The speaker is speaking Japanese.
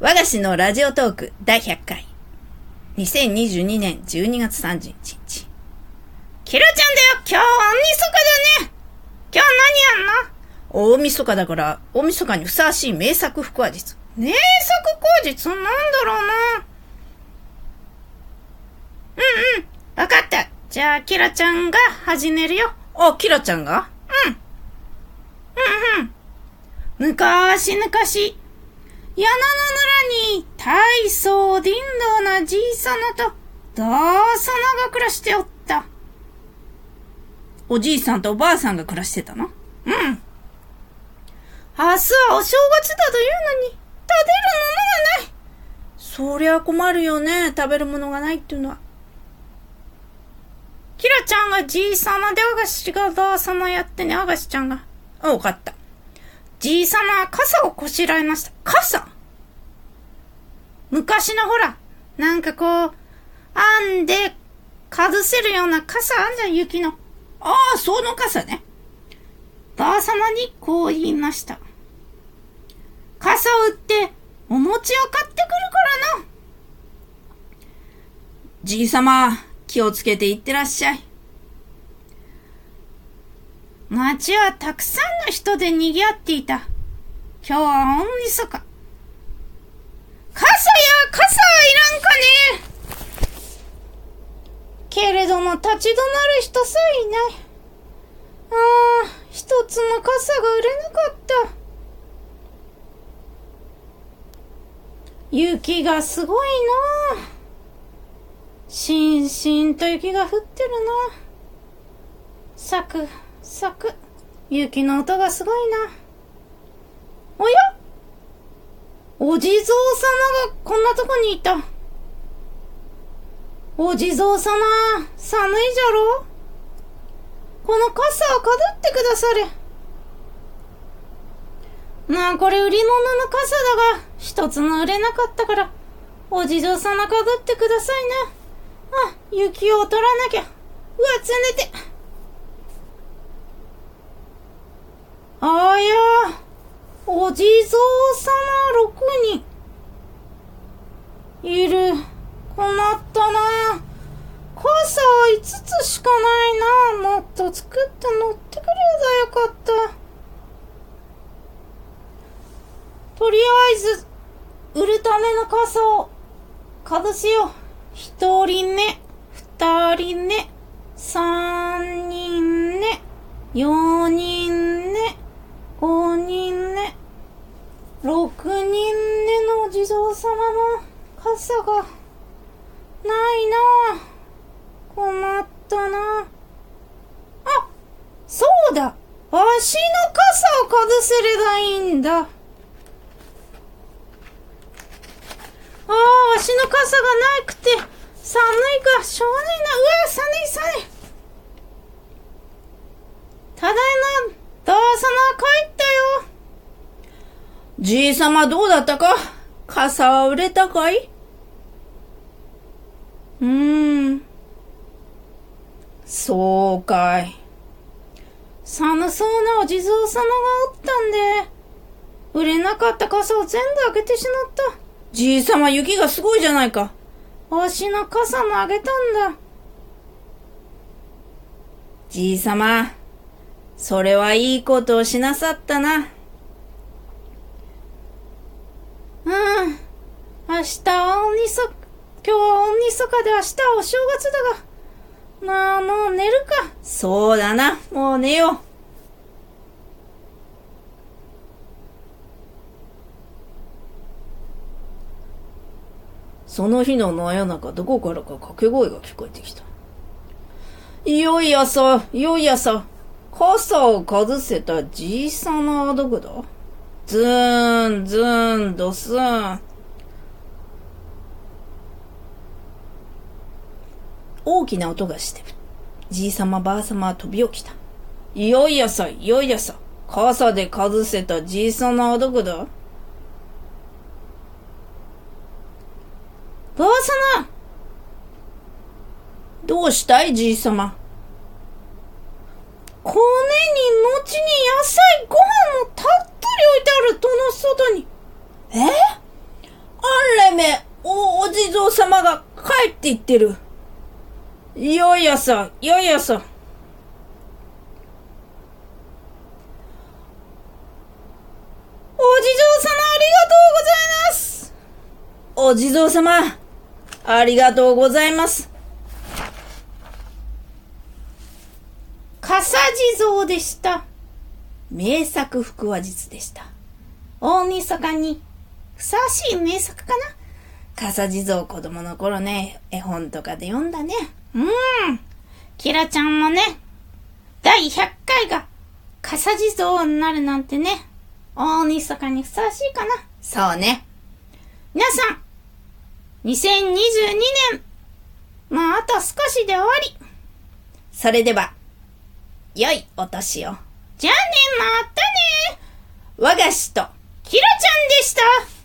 和菓子のラジオトーク第100回。2022年12月31日。キラちゃんだよ今日大晦日だね今日何やんの？大晦日だから、大晦日にふさわしい名作腹話術。名作口実？なんだろうな？うんうん。わかった。じゃあ、キラちゃんが始めるよ。あ、キラちゃんが？うん。うんうん。昔々、柳の村に大層貧乏なじいさまとどうさまが暮らしておった。おじいさんとおばあさんが暮らしてたの？うん。明日はお正月だというのに、食べるものがない。そりゃ困るよね、食べるものがないっていうのは。キラちゃんがじいさまでアガシがばあさまやってね、アガシちゃんが。あ、わかった。じいさまは傘をこしらえました。傘昔のほら、なんかこう、編んで、かぶせるような傘あんじゃん、雪の。ああ、その傘ね。ばあさまにこう言いました。傘を売って、お餅を買ってくるからな。じいさま、気をつけていってらっしゃい。街はたくさんの人で賑わっていた。今日は大晦日。傘や傘はいらんかねけれども立ち止まる人さえいない。ああ、一つも傘が売れなかった。雪がすごいな。しんしんと雪が降ってるな。サク、サク。雪の音がすごいな。おや？お地蔵様がこんなとこにいた。お地蔵様、寒いじゃろ？この傘をかぶってくだされ。なあ、これ売り物の傘だが、一つも売れなかったから、お地蔵様かぶってくださいな。あ、雪を取らなきゃ。うわ、つねて。ああや、お地蔵様六人。いる。困ったな。傘は五つしかないな。もっと作って乗ってくればよかった。とりあえず、売るための傘をかぶせよう。一人目、二人目、三人目、四人目、五人目、六人目のお地蔵様の傘がないな。困ったなあ、そうだわしの傘をかぶせればいいんだ。ああ、わしの傘がなくて、寒いか、しょうがないな。うわ、寒い寒い。ただいま、ばあ様帰ったよ。じいさまどうだったか？傘は売れたかい？うーん。そうかい。寒そうなお地蔵様がおったんで、売れなかった傘を全部開けてしまった。じいさま雪がすごいじゃないか。わしの傘もあげたんだ。じいさま、それはいいことをしなさったな。うん。明日は大晦日、今日は大晦日で明日はお正月だが。まあ、もう寝るか。そうだな。もう寝よう。その日の真夜中、どこからか掛け声が聞こえてきた。いよいよさ、いよいよさ、傘をかぶせたじいさまはどこだズーン、ズーン、ドスーン。大きな音がして、じいさまばあさまは飛び起きた。いよいよさ、いよいよさ、傘でかぶせたじいさまはどこだ。ばあさまどうしたい？じいさま米に餅に野菜、ご飯もたっぷり置いてある。戸の外に。え？あれめ、お、お地蔵様が帰っていってる。よいやさ、よいやさ。お地蔵様ありがとうございます。お地蔵様、ありがとうございます。笠地蔵でした。名作腹話術でした。大晦日にふさわしい名作かな笠地蔵子供の頃ね、絵本とかで読んだね。うん。キラちゃんもね、第100回が笠地蔵になるなんてね、大晦日にふさわしいかな。そうね。皆さん、2022年、まああと少しで終わり。それでは、良いお年を。じゃあね、またね。和菓子と、キラちゃんでした。